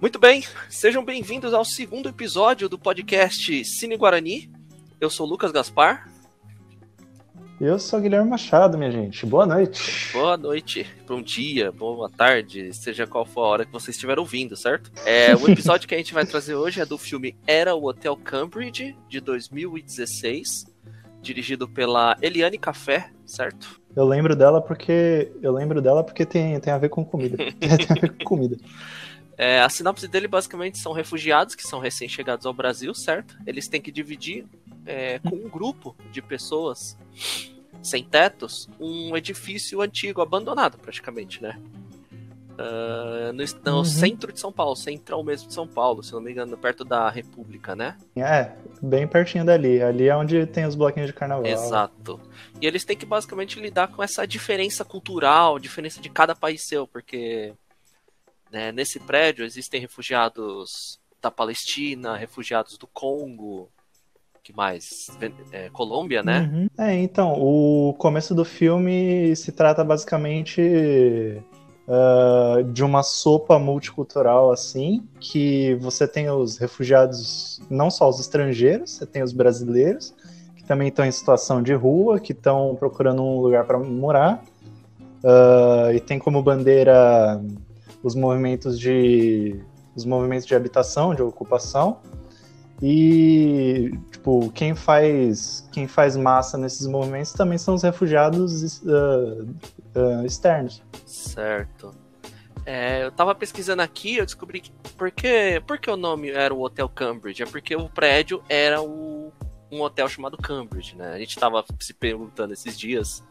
Muito bem, sejam bem-vindos ao segundo episódio do podcast Cine Guarani. Eu sou Lucas Gaspar. Eu sou Guilherme Machado, minha gente. Boa noite. Boa noite, bom dia, boa tarde, seja qual for a hora que você estiver ouvindo, certo? É, o episódio que a gente vai trazer hoje é do filme Era o Hotel Cambridge, de 2016, dirigido pela Eliane Café, certo? Eu lembro dela porque eu lembro dela porque tem, tem a ver com comida. tem a ver com comida. É, a sinopse dele basicamente são refugiados que são recém-chegados ao Brasil, certo? Eles têm que dividir é, com um grupo de pessoas sem tetos um edifício antigo, abandonado praticamente, né? Uh, no, no uhum. centro de São Paulo, central mesmo de São Paulo, se não me engano, perto da República, né? É, bem pertinho dali. Ali é onde tem os bloquinhos de carnaval. Exato. E eles têm que basicamente lidar com essa diferença cultural, diferença de cada país seu, porque né? Nesse prédio existem refugiados da Palestina, refugiados do Congo, que mais? É, Colômbia, né? Uhum. É, então, o começo do filme se trata basicamente uh, de uma sopa multicultural, assim, que você tem os refugiados, não só os estrangeiros, você tem os brasileiros, que também estão em situação de rua, que estão procurando um lugar para morar, uh, e tem como bandeira os movimentos de os movimentos de habitação, de ocupação. E tipo, quem faz quem faz massa nesses movimentos também são os refugiados uh, uh, externos. Certo. É, eu tava pesquisando aqui, eu descobri que por que, por que o nome era o Hotel Cambridge? É porque o prédio era o, um hotel chamado Cambridge, né? A gente tava se perguntando esses dias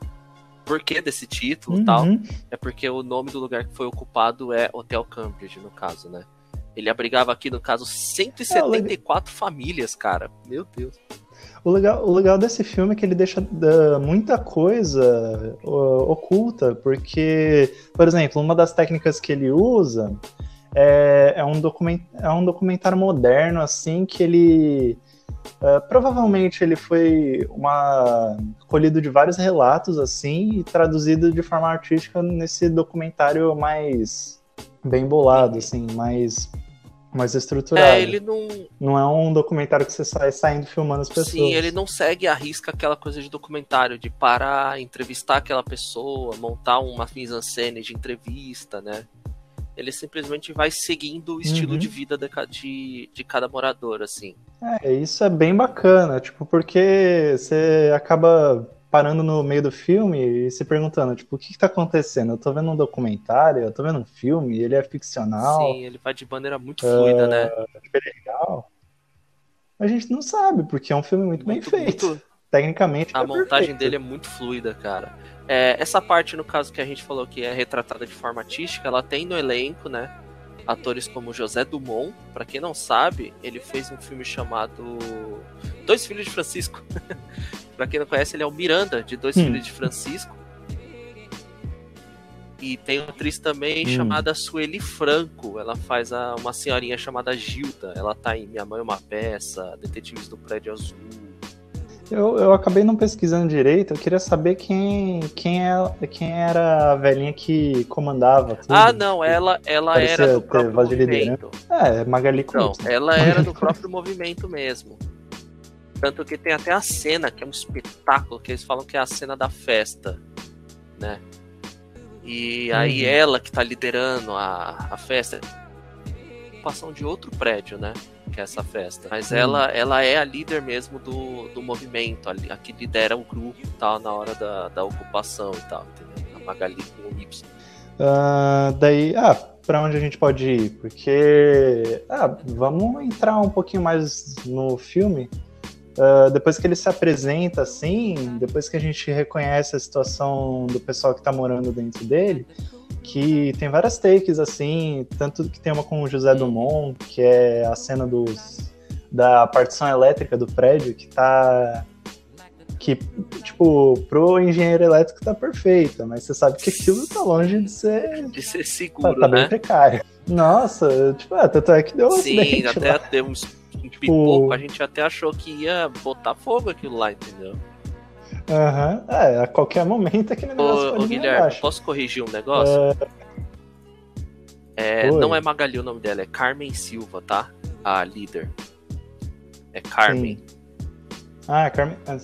porquê desse título e uhum. tal, é porque o nome do lugar que foi ocupado é Hotel Cambridge, no caso, né? Ele abrigava aqui, no caso, 174 é, famílias, cara. Meu Deus. O legal, o legal desse filme é que ele deixa uh, muita coisa uh, oculta, porque, por exemplo, uma das técnicas que ele usa é, é, um, document, é um documentário moderno, assim, que ele Uh, provavelmente ele foi uma colhido de vários relatos assim e traduzido de forma artística nesse documentário mais bem bolado, assim, mais mais estruturado. É, ele não. Não é um documentário que você sai saindo filmando as pessoas. Sim, ele não segue a risca aquela coisa de documentário, de parar, entrevistar aquela pessoa, montar uma mise-en-scène de entrevista, né? Ele simplesmente vai seguindo o estilo uhum. de vida de, de, de cada morador, assim. É, isso é bem bacana, tipo, porque você acaba parando no meio do filme e se perguntando, tipo, o que, que tá acontecendo? Eu tô vendo um documentário, eu tô vendo um filme, ele é ficcional. Sim, ele vai de maneira muito fluida, uh, né? Tipo, é legal. A gente não sabe, porque é um filme muito, muito bem feito. Muito... Tecnicamente. A é montagem perfeito. dele é muito fluida, cara. É, essa parte, no caso que a gente falou que é retratada de forma artística, ela tem no elenco, né? atores como José Dumont. Para quem não sabe, ele fez um filme chamado Dois Filhos de Francisco. para quem não conhece, ele é o Miranda de Dois hum. Filhos de Francisco. E tem uma atriz também hum. chamada Sueli Franco. Ela faz a, uma senhorinha chamada Gilda. Ela tá em Minha Mãe é uma Peça, Detetives do Prédio Azul. Eu, eu acabei não pesquisando direito, eu queria saber quem, quem, é, quem era a velhinha que comandava. Tudo. Ah, não, ela, ela era do próprio movimento. É, Magali Não, ela era do próprio movimento mesmo. Tanto que tem até a cena, que é um espetáculo, que eles falam que é a cena da festa, né? E aí uhum. ela que tá liderando a, a festa, ocupação de outro prédio, né? Que é essa festa. Mas hum. ela, ela é a líder mesmo do, do movimento, a, a que lidera o grupo e tal na hora da, da ocupação e tal, entendeu? A Magali com o Y. Uh, daí, ah, para onde a gente pode ir? Porque, ah, vamos entrar um pouquinho mais no filme. Uh, depois que ele se apresenta assim, depois que a gente reconhece a situação do pessoal que está morando dentro dele, que tem várias takes, assim, tanto que tem uma com o José Dumont, que é a cena dos, da partição elétrica do prédio, que tá que, tipo, pro engenheiro elétrico tá perfeita, mas você sabe que aquilo tá longe de ser. De ser seguro, tá, tá né? bem precário. Nossa, tipo, ah, tanto é que deu um Sim, até lá. uns um pipoco, a gente até achou que ia botar fogo aquilo lá, entendeu? Aham, é, a qualquer momento aquele negócio Ô, pode ô Guilherme, posso corrigir um negócio? É, Oi. não é Magali o nome dela, é Carmen Silva, tá? A líder. É Carmen. Ah, Carmen. ah,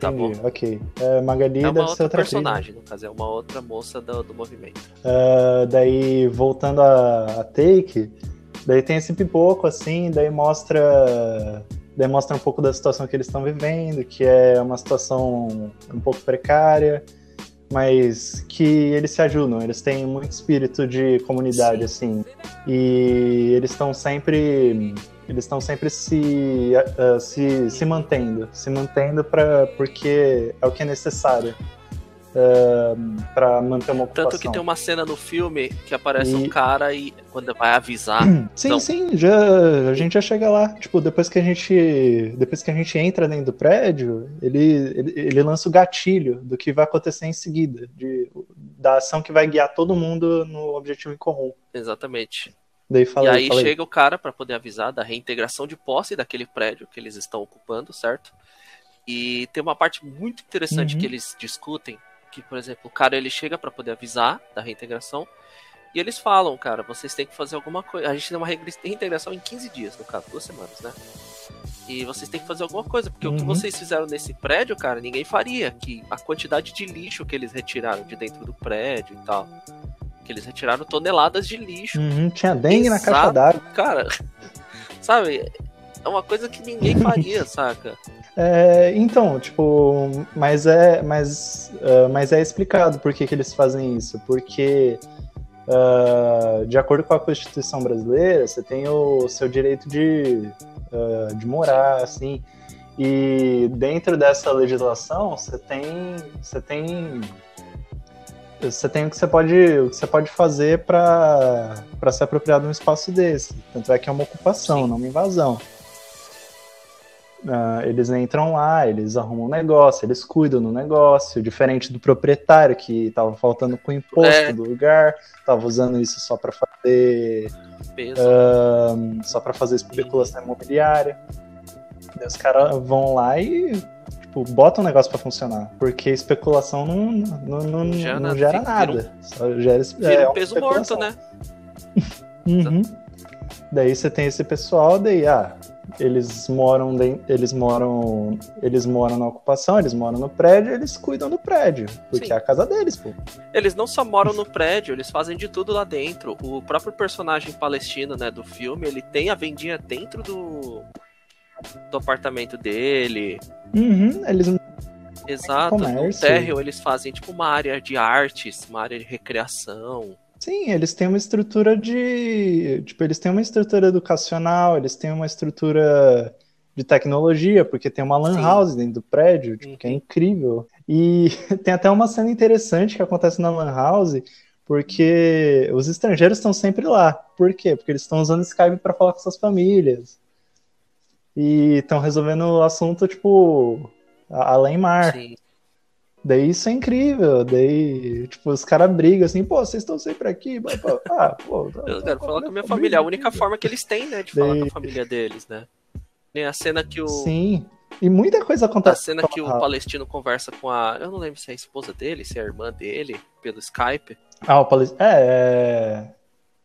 Tá entendi, ok. É, Magali É uma deve ser outra atriz, né? personagem, no caso, é uma outra moça do, do movimento. Ah, daí, voltando a, a Take, daí tem esse pipoco, assim, daí mostra. Daí mostra um pouco da situação que eles estão vivendo, que é uma situação um pouco precária, mas que eles se ajudam, eles têm muito espírito de comunidade, assim. E eles estão sempre. Eles estão sempre se, ah, se, se mantendo, se mantendo pra, porque é o que é necessário para manter uma ocupação. Tanto que tem uma cena no filme que aparece E- um cara e quando vai avisar. Sim, Então- sim, já, a gente já chega lá. Tipo, depois que a gente. Depois que a gente entra dentro do prédio, ele, ele, ele lança o gatilho do que vai acontecer em seguida. De, da ação que vai guiar todo mundo no objetivo em comum. Exatamente. Daí fala e aí, chega o cara pra poder avisar da reintegração de posse daquele prédio que eles estão ocupando, certo? E tem uma parte muito interessante Uhum. que eles discutem, que por exemplo, o cara ele chega pra poder avisar da reintegração e eles falam, cara, vocês têm que fazer alguma coisa. A gente tem uma reintegração em 15 dias, no caso, duas semanas, né? E vocês têm que fazer alguma coisa, porque o que Uhum. vocês fizeram nesse prédio, cara, ninguém faria. Que a quantidade de lixo que eles retiraram de dentro do prédio e tal. Que eles retiraram toneladas de lixo. Uhum, tinha dengue na Exato. caixa d'água. Cara, sabe? É uma coisa que ninguém faria, saca? É, então, tipo, mas é, mas, ah, mas é explicado por que, que eles fazem isso. Porque, ah, de acordo com a Constituição brasileira, você tem o seu direito de, ah, de morar, assim. E dentro dessa legislação, você tem, você tem, você tem o que você pode, o que você pode fazer para se apropriar de um espaço desse. Tanto é que é uma ocupação, Sim. não uma invasão. Ah, eles entram lá, eles arrumam um negócio, eles cuidam do negócio, diferente do proprietário que estava faltando com o imposto É. do lugar, estava usando isso só para fazer ahn, só para fazer especulação imobiliária. Daí os caras vão lá e tipo, botam o negócio para funcionar, porque especulação não, não, não, não Gera- gera, vira nada, só gera Vira é um peso morto, né? Uhum. Daí você tem esse pessoal, daí, ah, eles moram, de- eles moram, eles moram na ocupação, eles moram no prédio, eles cuidam do prédio, porque Sim. é a casa deles, pô. Eles não só moram no prédio, eles fazem de tudo lá dentro. O próprio personagem palestino, né, do filme, ele tem a vendinha dentro do do apartamento dele. Uhum, eles Exato. No térreo eles fazem tipo uma área de artes, uma área de recreação. Sim, eles têm uma estrutura de. Tipo, eles têm uma estrutura educacional, eles têm uma estrutura de tecnologia, porque tem uma lan Sim. house dentro do prédio, tipo, que é Uhum. incrível. E tem até uma cena interessante que acontece na lan house, porque os estrangeiros estão sempre lá. Por quê? Porque eles estão usando Skype para falar com suas famílias. E estão resolvendo o assunto, tipo, além mar. Sim. Daí isso é incrível. Daí, tipo, os caras brigam assim, pô, vocês estão sempre aqui. Ah, pô, tá- Eu tá quero falar com a minha família. É a única forma que eles têm, né, de falar Daí- com a família deles, né? Tem a cena que o Sim. E muita coisa a acontece. cena que o palestino conversa com a, eu não lembro se é a esposa dele, se é a irmã dele, pelo Skype. Ah, o palestino. É,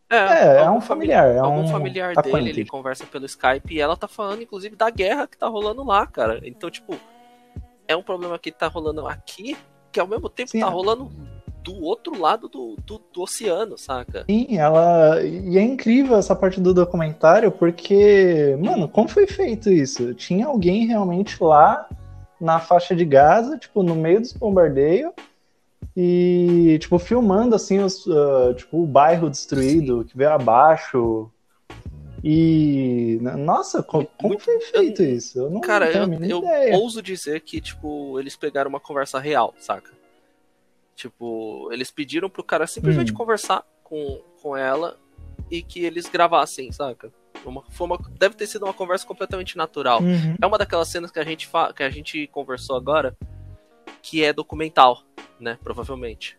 é, é, é algum um familiar. É algum um familiar dele, ele conversa pelo Skype e ela tá falando, inclusive, da guerra que tá rolando lá, cara. Então, tipo, é um problema que tá rolando aqui, que ao mesmo tempo Sim, tá é. rolando do outro lado do, do, do oceano, saca? Sim, ela. E é incrível essa parte do documentário, porque, mano, como foi feito isso? Tinha alguém realmente lá na faixa de Gaza, tipo, no meio dos bombardeios, e, tipo, filmando, assim, os, ah, tipo, o bairro destruído, que veio abaixo. E. Nossa, co- como, Muito- foi feito eu- isso? Eu não Cara, eu, eu ideia. ouso dizer que, tipo, eles pegaram uma conversa real, saca? Tipo, eles pediram pro cara simplesmente Hum. conversar com, com ela e que eles gravassem, saca? Uma, foi uma, deve ter sido uma conversa completamente natural. Uhum. É uma daquelas cenas que a gente, fa que a gente conversou agora, que é documental, né? Provavelmente.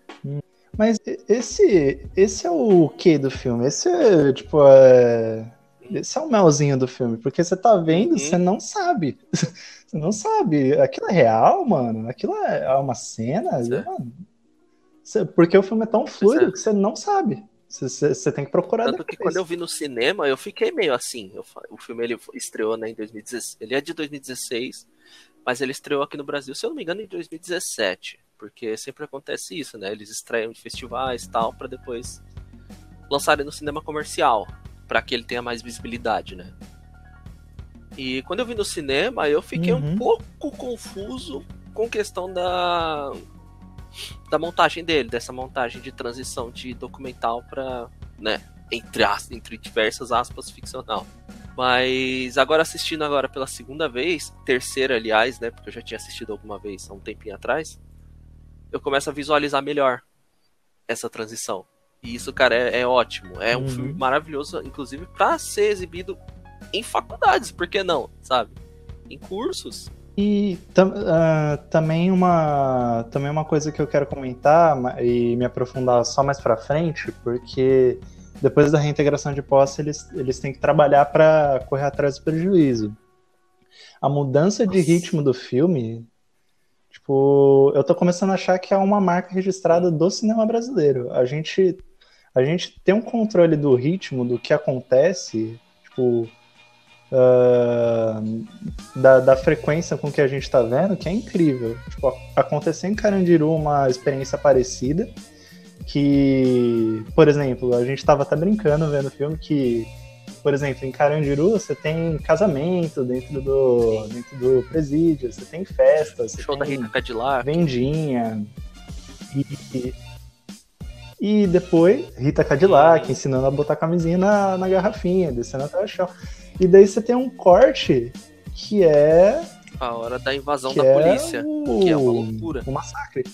Mas esse, esse é o que do filme? Esse é, tipo, é... Esse é o melzinho do filme, porque você tá vendo, uhum. você não sabe. Você não sabe. Aquilo é real, mano? Aquilo é uma cena? Mano, porque o filme é tão fluido é. que você não sabe. Você, você tem que procurar Tanto depois. que quando eu vi no cinema, eu fiquei meio assim. Eu, o filme ele estreou né, em 2016. Ele é de 2016, mas ele estreou aqui no Brasil, se eu não me engano, em 2017. Porque sempre acontece isso, né? Eles estreiam em festivais e tal, para depois lançarem no cinema comercial, para que ele tenha mais visibilidade, né? E quando eu vi no cinema, eu fiquei uhum. um pouco confuso com questão da da montagem dele, dessa montagem de transição de documental para, né, entre, entre diversas aspas, ficcional. Mas agora assistindo agora pela segunda vez, terceira aliás, né, porque eu já tinha assistido alguma vez há um tempinho atrás, eu começo a visualizar melhor essa transição. E isso, cara, é, é ótimo. É um uhum. filme maravilhoso, inclusive, para ser exibido em faculdades, por que não, sabe? Em cursos. E tam, uh, também, uma, também uma coisa que eu quero comentar e me aprofundar só mais para frente, porque depois da reintegração de posse, eles, eles têm que trabalhar para correr atrás do prejuízo. A mudança de ritmo do filme, tipo, eu tô começando a achar que é uma marca registrada do cinema brasileiro. A gente, a gente tem um controle do ritmo, do que acontece, tipo, uh, da, da, frequência com que a gente está vendo, que é incrível. Tipo, aconteceu em Carandiru uma experiência parecida, que, por exemplo, a gente estava até brincando vendo o filme que, por exemplo, em Carandiru você tem casamento dentro do, dentro do presídio, você tem festas, você Show tem da Rita Cadillac. vendinha, e, e depois, Rita Cadillac ensinando a botar camisinha na, na garrafinha, descendo até o chão. E daí você tem um corte que é. A hora da invasão da é polícia. O... Que é uma loucura. O massacre.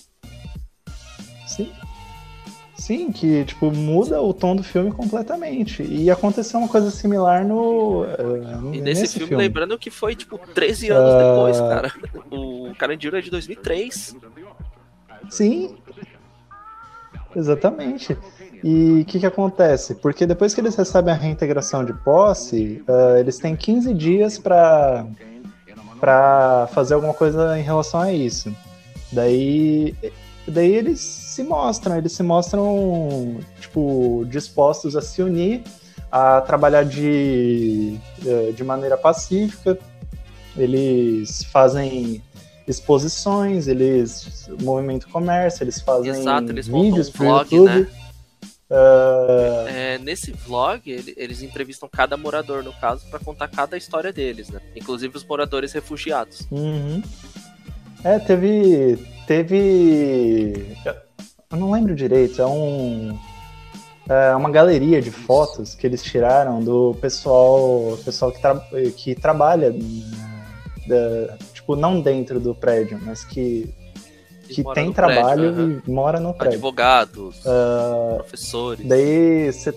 Sim. Sim, que tipo, muda o tom do filme completamente. E aconteceu uma coisa similar no. Uh, e nesse filme, filme, lembrando que foi tipo 13 anos uh... depois, cara. O Carandiru é de 2003. Sim. Exatamente. E o que, que acontece? Porque depois que eles recebem a reintegração de posse, uh, eles têm 15 dias para fazer alguma coisa em relação a isso. Daí, daí eles se mostram, eles se mostram tipo, dispostos a se unir, a trabalhar de, eh, de maneira pacífica. Eles fazem exposições, eles movimentam comércio, eles fazem Exato, eles vídeos um vlog, YouTube. Né? Uh... É, nesse vlog, ele, eles entrevistam cada morador, no caso, para contar cada história deles, né? Inclusive os moradores refugiados. Uhum. É, teve. Teve. Eu não lembro direito, é um. É uma galeria de fotos que eles tiraram do pessoal, pessoal que, tra que trabalha, né, tipo, não dentro do prédio, mas que que tem trabalho prédio, e mora no prédio. Advogados, uh, professores. Daí você.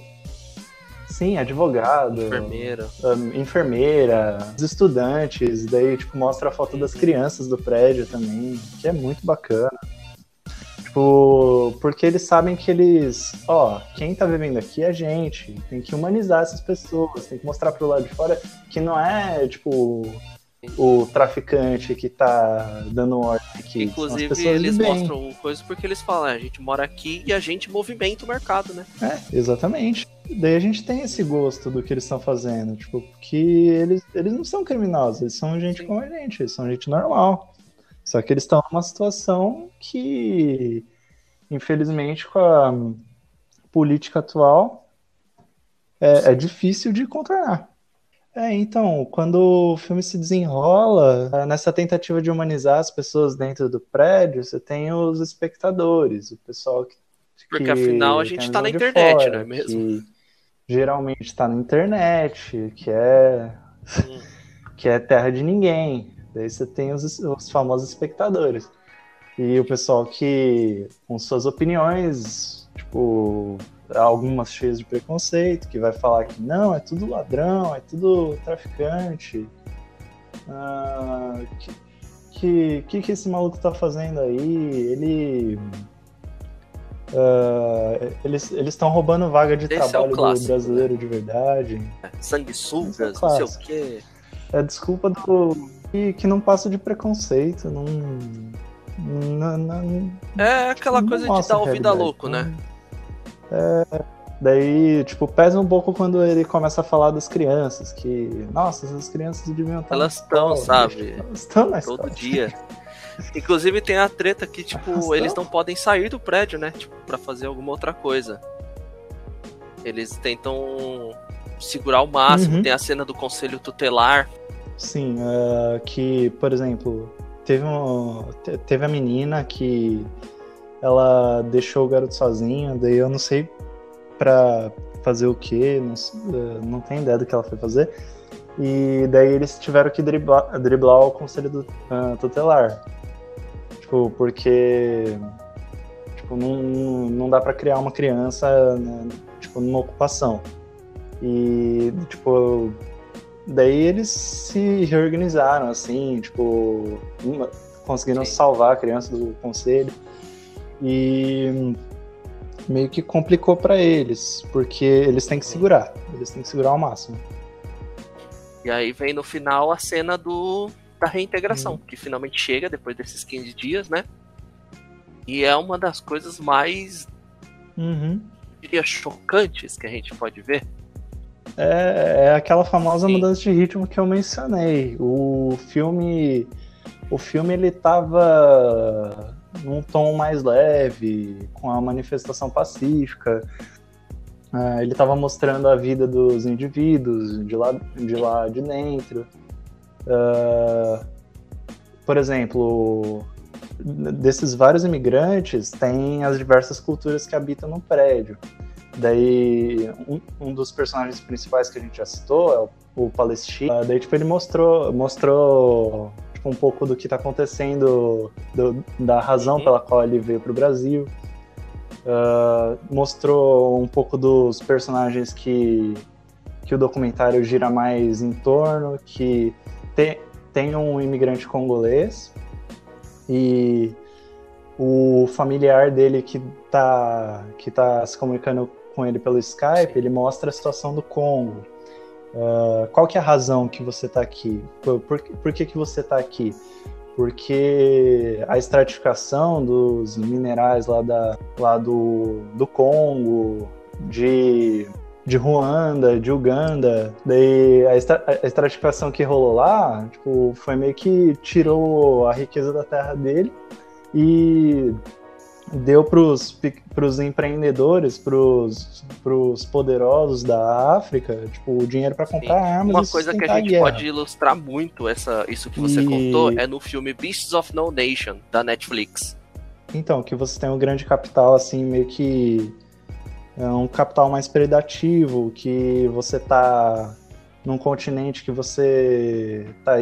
Sim, advogado. Enfermeira. Um, enfermeira, os estudantes, daí tipo, mostra a foto das crianças do prédio também, que é muito bacana. Tipo, porque eles sabem que eles, ó, quem tá vivendo aqui é a gente, tem que humanizar essas pessoas, tem que mostrar pro lado de fora que não é, tipo, o traficante que tá dando ordem aqui. Inclusive, eles mostram coisas porque eles falam, ah, a gente mora aqui e a gente movimenta o mercado, né? É, exatamente. Daí a gente tem esse gosto do que eles estão fazendo, tipo, que eles, eles não são criminosos, eles são gente Sim. como a gente, eles são gente normal. Só que eles estão numa situação que, infelizmente, com a política atual, é, é difícil de contornar. É, então, quando o filme se desenrola, é, nessa tentativa de humanizar as pessoas dentro do prédio, você tem os espectadores, o pessoal que. Porque afinal a gente está na internet, fora, não é mesmo? Que geralmente está na internet, que é. Hum. que é terra de ninguém. Daí você tem os, os famosos espectadores. E o pessoal que, com suas opiniões, tipo, algumas cheias de preconceito, que vai falar que não, é tudo ladrão, é tudo traficante, uh, que, que, que, esse maluco tá fazendo aí? Ele. Uh, eles estão roubando vaga de Esse é trabalho o clássico, do brasileiro de verdade. Sanguessugas, Esse é não sei o quê. É desculpa do. Que, que não passa de preconceito. Não. não, não É aquela não coisa de dar ouvido a louco, né? É, daí, tipo, pesa um pouco quando ele começa a falar das crianças, que, nossa, essas crianças deviam estar Elas estão, sabe? Elas estão na Todo escola. dia. Inclusive tem a treta que, tipo, Arrastão. eles não podem sair do prédio, né? Tipo, pra fazer alguma outra coisa. Eles tentam segurar o máximo. Uhum. Tem a cena do conselho tutelar. Sim, é, que, por exemplo, teve, um, te- teve a menina que ela deixou o garoto sozinho, daí eu não sei pra fazer o que, não, é, não tenho ideia do que ela foi fazer. E daí eles tiveram que driblar, driblar o conselho do- ah, tutelar. Tipo, porque tipo, não, não dá pra criar uma criança né, tipo, numa ocupação. E, tipo, daí eles se reorganizaram, assim, tipo, uma- conseguiram Sim. salvar a criança do conselho. E meio que complicou pra eles, porque eles têm que segurar, eles têm que segurar ao máximo. E aí vem no final a cena do da reintegração, Uhum. que finalmente chega depois desses 15 dias, né? E é uma das coisas mais, Uhum. diria, chocantes que a gente pode ver. É, é aquela famosa Sim. mudança de ritmo que eu mencionei. O filme, o filme ele tava num tom mais leve, com a manifestação pacífica. Ah, ele tava mostrando a vida dos indivíduos de lá de, lá de dentro. Ah, por exemplo, desses vários imigrantes, tem as diversas culturas que habitam no prédio. Daí, um, um dos personagens principais que a gente já citou é o, o Palestino. Ah, daí, tipo, ele mostrou, mostrou tipo, um pouco do que tá acontecendo, do- da razão Uhum. pela qual ele veio pro Brasil. Ah, mostrou um pouco dos personagens que, que o documentário gira mais em torno, que tem, tem um imigrante congolês e o familiar dele que tá, que tá se comunicando com ele pelo Skype, ele mostra a situação do Congo. Ah, qual que é a razão que você está aqui? Por, por, por que, que você está aqui? Porque a estratificação dos minerais lá, da, lá do, do Congo, de, de Ruanda, de Uganda, daí a, estra- a estratificação que rolou lá, tipo, foi meio que tirou a riqueza da terra dele e deu para os empreendedores, para os poderosos da África, tipo, o dinheiro para comprar armas Uma coisa que a gente pode ilustrar muito essa, isso que você E- contou é no filme Beasts of No Nation, da Netflix. Então, que você tem um grande capital, assim, meio que é um capital mais predativo, que você tá num continente que você tá,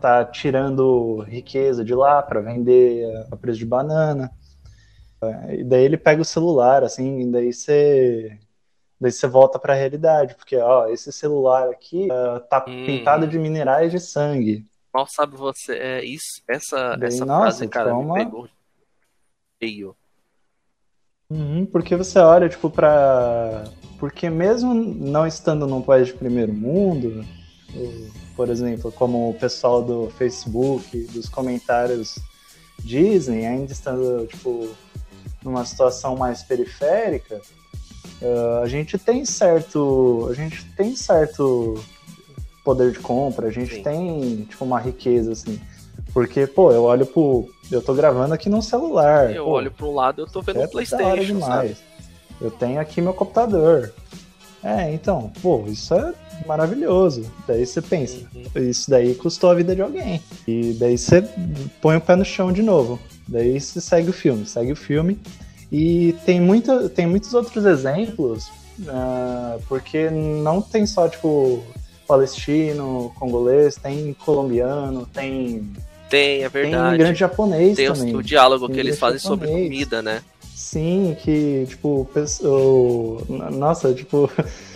tá tirando riqueza de lá para vender a preço de banana. É, E daí ele pega o celular, assim, e daí você daí você volta para a realidade, porque ó, esse celular aqui ah, tá Hum. pintado de minerais de sangue. Mal sabe você, é isso, essa, Daí, essa nossa, frase, tipo, cara, é me uma- pegou feio. Uhum, porque você olha, tipo, pra. Porque mesmo não estando num país de primeiro mundo, por exemplo, como o pessoal do Facebook, dos comentários dizem, ainda estando, tipo, numa situação mais periférica, ah, a gente tem certo. A gente tem certo poder de compra, a gente Sim. tem, tipo, uma riqueza, assim. Porque, pô, eu olho pro. Eu tô gravando aqui num celular. Eu pô, olho um lado eu tô vendo é da hora Playstation, demais. sabe? Eu tenho aqui meu computador. É, então, pô, isso é maravilhoso. Daí você pensa, Uhum. isso daí custou a vida de alguém. E daí você põe o pé no chão de novo. Daí você segue o filme, segue o filme. E tem, muita, tem muitos outros exemplos, ah, porque não tem só, tipo, palestino, congolês, tem colombiano, tem, Tem, é tem verdade. imigrante japonês Tem também. o diálogo que Tem eles fazem sobre japonês. comida, né? Sim, que, tipo, pesso- o- nossa, tipo,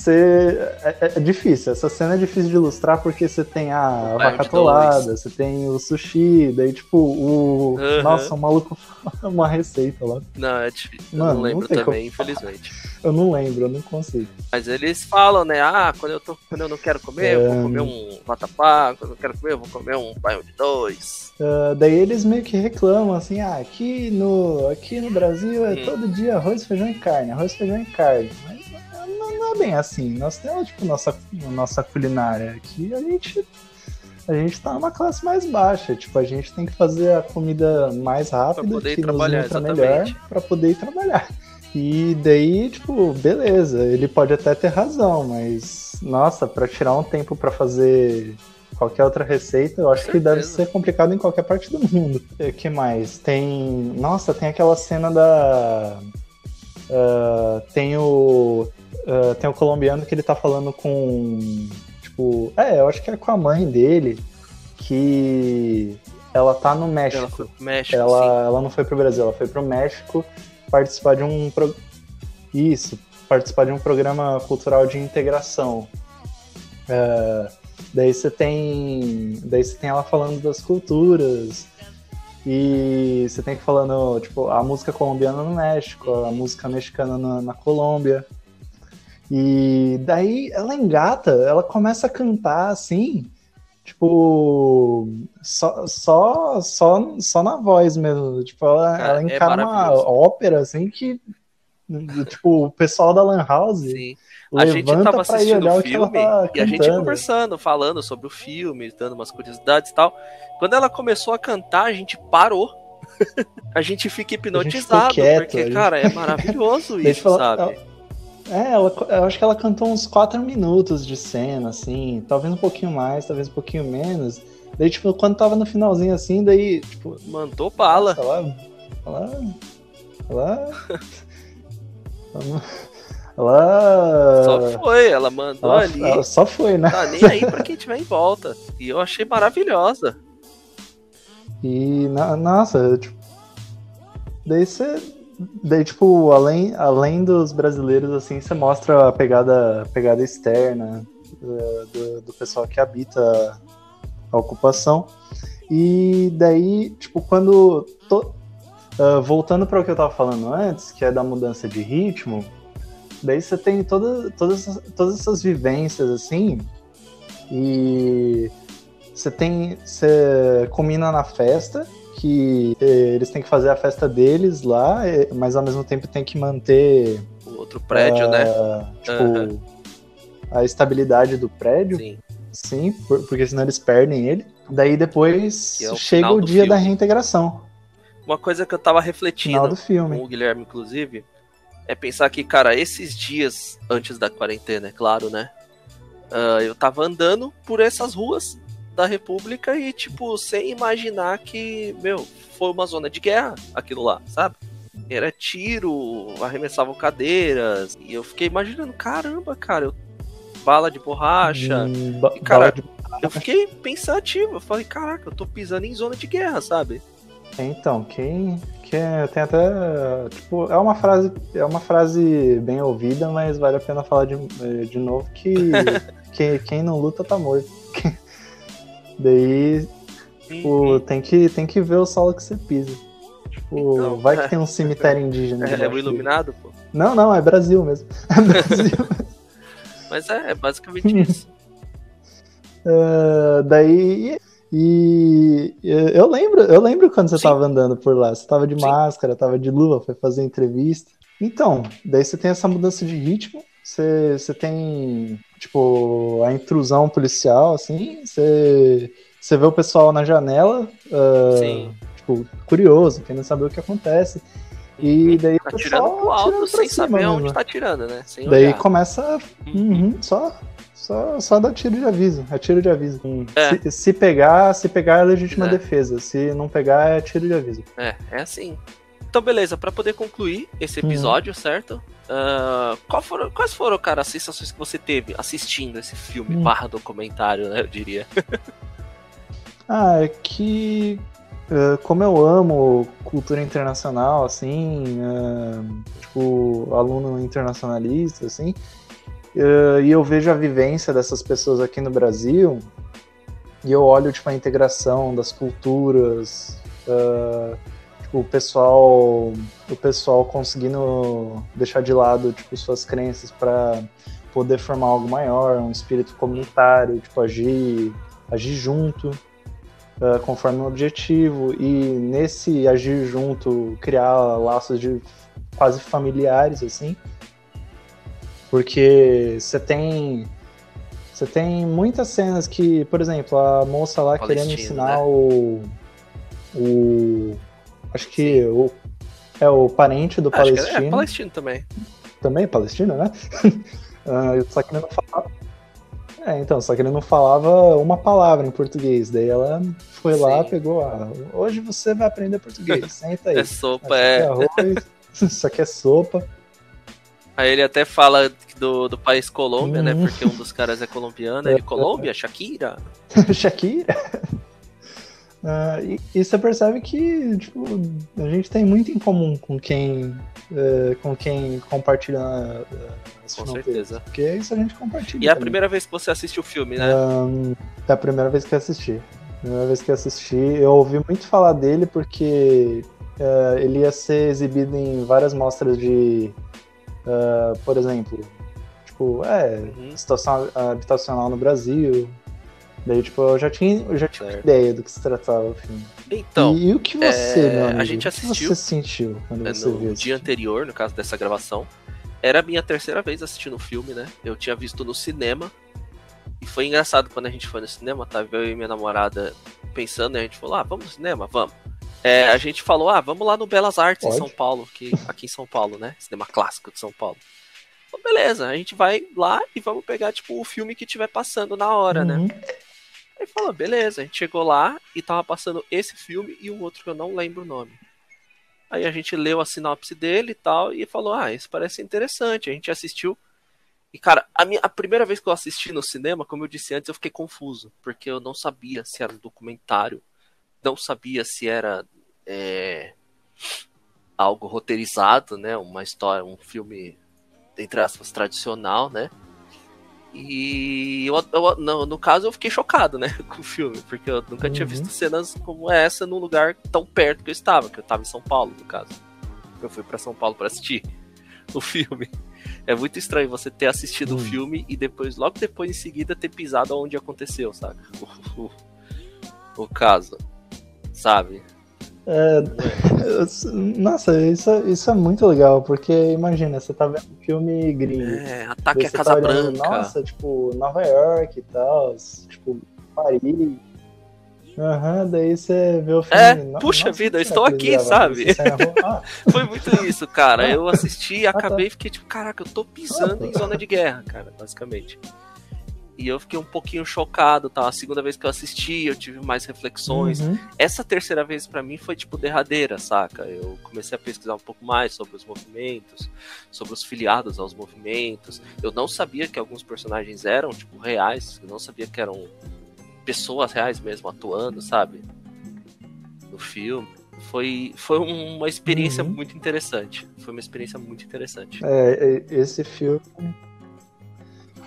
você. É, é, é, difícil. Essa cena é difícil de ilustrar porque você tem a vaca atolada, você tem o sushi, daí, tipo, o. Uhum. Nossa, o maluco uma receita lá. Não, é difícil. Mano, eu não lembro não também, como... infelizmente. Eu não lembro, eu não consigo. Mas eles falam, né? Ah, quando eu, tô, quando eu não quero comer, é... eu vou é. comer um vatapá. Quando eu quero comer, eu vou comer um bairro de dois. Uh, daí eles meio que reclamam assim, ah, aqui no, aqui no Brasil é hum. todo dia arroz, feijão e carne, arroz, feijão e carne. Mas não, é bem assim. Nós temos, tipo, nossa, nossa culinária aqui, a gente a gente tá numa classe mais baixa. Tipo, a gente tem que fazer a comida mais rápida, que nos nutra melhor, para poder ir trabalhar. E daí, tipo, beleza, ele pode até ter razão, mas nossa, para tirar um tempo para fazer qualquer outra receita, eu acho que deve ser complicado em qualquer parte do mundo. O que mais? Tem. Nossa, tem aquela cena da. Uh, tem o. Uh, tem o colombiano que ele tá falando com tipo. É, eu acho que é com a mãe dele, que ela tá no México. Ela foi pro México. Ela, ela não foi pro Brasil, ela foi pro México participar de um. Pro... Isso, participar de um programa cultural de integração. É, daí você tem. Daí você tem ela falando das culturas. E você tem que falando, tipo, a música colombiana no México, a música mexicana na, na Colômbia. E daí ela engata, ela começa a cantar assim, tipo, só, só, só, só na voz mesmo. Tipo, ela, Cara, ela encara é uma ópera assim que, tipo, o pessoal da Lan House. Sim. A gente tava assistindo o filme tá e a gente conversando, falando sobre o filme, dando umas curiosidades e tal. Quando ela começou a cantar, a gente parou. a gente fica hipnotizado, gente quieto, porque, gente... cara, é maravilhoso isso, sabe? É, ela, eu acho que ela cantou uns 4 minutos de cena, assim, talvez um pouquinho mais, talvez um pouquinho menos. Daí, tipo, quando tava no finalzinho assim, daí, tipo. Mandou bala. Ela. Ela. Ela. ela... Só foi, ela mandou ela, ali. Ela só foi, né? Tá nem aí pra quem tiver em volta. E eu achei maravilhosa. E, na, nossa, tipo. Daí você Daí, tipo, além, além dos brasileiros, assim, você mostra a pegada, pegada externa uh, do, do pessoal que habita a ocupação. E daí, tipo, quando. Uh, voltando para o que eu tava falando antes, que é da mudança de ritmo, daí você tem toda, todas, todas essas vivências, assim, e você tem. Você combina na festa, que eh, eles têm que fazer a festa deles lá, eh, mas ao mesmo tempo tem que manter. O outro prédio, uh, né? Tipo, uhum. a estabilidade do prédio. Sim. Sim, porque senão eles perdem ele. Daí depois é o chega o dia filme. da reintegração. Uma coisa que eu tava refletindo com o Guilherme, inclusive, é pensar que, cara, esses dias antes da quarentena, é claro, né? Uh, eu tava andando por essas ruas da República e, tipo, sem imaginar que, meu, foi uma zona de guerra aquilo lá, sabe? Era tiro, arremessavam cadeiras. E eu fiquei imaginando, caramba, cara, eu... bala de borracha. Hum, e, cara, de... eu fiquei pensativo. Eu falei, caraca, eu tô pisando em zona de guerra, sabe? Então, quem, quem tem até tipo é uma frase é uma frase bem ouvida, mas vale a pena falar de, de novo que, que quem não luta tá morto. Daí, tipo, tem que, tem que ver o solo que você pisa. Tipo, então, vai que tem um cemitério indígena. É, é o iluminado, pô? Não, não, é Brasil mesmo. É Brasil. Mas é, é basicamente isso. Uh, daí. E eu lembro, eu lembro quando você Sim. tava andando por lá. Você tava de Sim. máscara, tava de luva, foi fazer entrevista. Então, daí você tem essa mudança de ritmo, você, você tem tipo, a intrusão policial, assim, você, você vê o pessoal na janela, uh, tipo, curioso, querendo saber o que acontece. E daí tá o pessoal tirando pro alto sem saber mesmo. onde tá tirando, né? Sem daí olhar. começa uhum. Uhum, só, só, só dar tiro de aviso. É tiro de aviso. É. Se, se, pegar, se pegar é legítima é. defesa. Se não pegar, é tiro de aviso. É, é assim. Então, beleza, para poder concluir esse uhum. episódio, certo? Uh, foram, quais foram, cara, as sensações que você teve assistindo esse filme hum. barra documentário, né? Eu diria. ah, é que uh, como eu amo cultura internacional, assim, uh, tipo, aluno internacionalista, assim, Uh, e eu vejo a vivência dessas pessoas aqui no Brasil e eu olho tipo a integração das culturas, o pessoal, o pessoal conseguindo deixar de lado tipo suas crenças para poder formar algo maior, um espírito comunitário, tipo agir, agir junto uh, conforme um objetivo e nesse agir junto criar laços de quase familiares assim, porque você tem você tem muitas cenas que, por exemplo, a moça lá querendo ensinar né? o o acho que o é o parente do acho é Palestino. É, Palestino também. Também Palestino, né? uh, só que ele não falava. É, então, só que ele não falava uma palavra em português. Daí ela foi Sim. lá, pegou. Ah, hoje você vai aprender português. Senta aí. É sopa, é. Arroz, isso aqui é sopa. Aí ele até fala do, do país Colômbia, né? hum. né? Porque um dos caras é colombiano. Ele, Colômbia? Shakira? Shakira? Uh, e, e, você percebe que tipo, a gente tem muito em comum com quem, uh, com quem compartilha uh, as Com certeza. Porque isso a gente compartilha. E é a primeira vez que você assiste o filme, né? Um, é a primeira vez que eu assisti. Primeira vez que eu assisti. Eu ouvi muito falar dele porque uh, ele ia ser exibido em várias mostras de. por exemplo, tipo, é, uhum. situação habitacional no Brasil, Daí, tipo, eu já tinha, eu já tinha ideia do que se tratava o filme. Então. E, e o que você, é... meu amigo, a gente assistiu. O que você sentiu quando é, você no viu? No dia anterior, no caso dessa gravação, era a minha terceira vez assistindo o filme, né? Eu tinha visto no cinema. E foi engraçado quando a gente foi no cinema, tava eu e minha namorada pensando, e a gente falou: ah, vamos no cinema? Vamos. É, a gente falou: ah, vamos lá no Belas Artes Pode. em São Paulo, que aqui em São Paulo, né? Cinema clássico de São Paulo. Então, beleza, a gente vai lá e vamos pegar, tipo, o filme que tiver passando na hora, né? uhum. né? Aí falou, beleza, a gente chegou lá e tava passando esse filme e um outro que eu não lembro o nome. Aí a gente leu a sinopse dele e tal, e falou, ah, isso parece interessante. A gente assistiu. E, cara, a, minha, a primeira vez que eu assisti no cinema, como eu disse antes, eu fiquei confuso. Porque eu não sabia se era um documentário, não sabia se era é, algo roteirizado, né? Uma história, um filme, entre aspas, tradicional, né? E eu, eu, no, no, caso eu fiquei chocado, né, com o filme, porque eu nunca uhum. tinha visto cenas como essa num lugar tão perto que eu estava, que eu estava em São Paulo, no caso. Eu fui para São Paulo para assistir o filme. É muito estranho você ter assistido o uhum. filme e depois, logo depois em seguida, ter pisado onde aconteceu, sabe? O, o, o caso, sabe? É, nossa, isso, isso é muito legal, porque imagina, você tá vendo um filme gringo. É, ataque à Casa tá olhando, Branca. Nossa, tipo, Nova York e tal, tipo, Paris. Aham, uhum, daí você vê o filme. É, puxa nossa, vida, eu estou aqui, sabe? Ah. Foi muito isso, cara. Eu assisti e acabei e fiquei tipo, caraca, eu tô pisando em zona de guerra, cara, basicamente. E eu fiquei um pouquinho chocado, tá? A segunda vez que eu assisti, eu tive mais reflexões. Uhum. Essa terceira vez para mim foi tipo derradeira, saca? Eu comecei a pesquisar um pouco mais sobre os movimentos, sobre os filiados aos movimentos. Eu não sabia que alguns personagens eram tipo reais, eu não sabia que eram pessoas reais mesmo atuando, sabe? No filme foi, foi uma experiência uhum. muito interessante. Foi uma experiência muito interessante. É, esse filme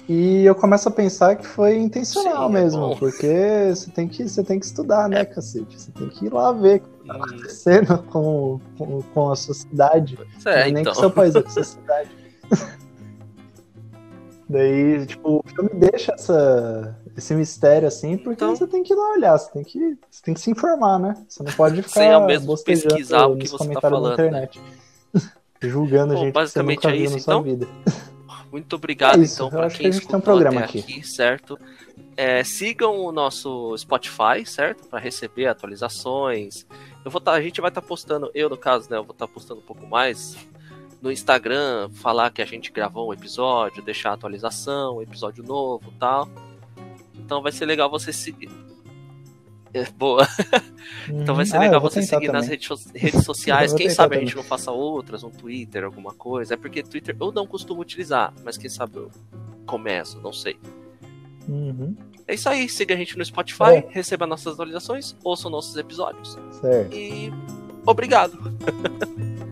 e eu começo a pensar que foi intencional Sim, é mesmo, é porque você tem, que, você tem que estudar, né, é. cacete? Você tem que ir lá ver o que tá acontecendo com, com, com a sociedade. É, nem então. com seu país, com a sociedade. Daí, tipo, o filme deixa essa, esse mistério assim, porque então, você tem que ir lá olhar, você tem que, você tem que se informar, né? Você não pode ficar Sem ao mesmo pesquisar o que você tá falando, na né? internet. Né? Julgando Bom, a gente basicamente que você nunca é isso, na então? sua vida. Muito obrigado, é então, para quem escutou um programa aqui. aqui, certo? É, sigam o nosso Spotify, certo? Para receber atualizações. Eu vou tá, a gente vai estar tá postando, eu no caso, né? Eu vou estar tá postando um pouco mais no Instagram, falar que a gente gravou um episódio, deixar atualização, episódio novo, tal. Então vai ser legal você seguir. Boa. então vai ser ah, legal você seguir também. nas redes, redes sociais. Quem sabe também. a gente não faça outras, um Twitter, alguma coisa. É porque Twitter eu não costumo utilizar, mas quem sabe eu começo, não sei. Uhum. É isso aí, siga a gente no Spotify, é. receba nossas atualizações, ouçam nossos episódios. Certo. E obrigado.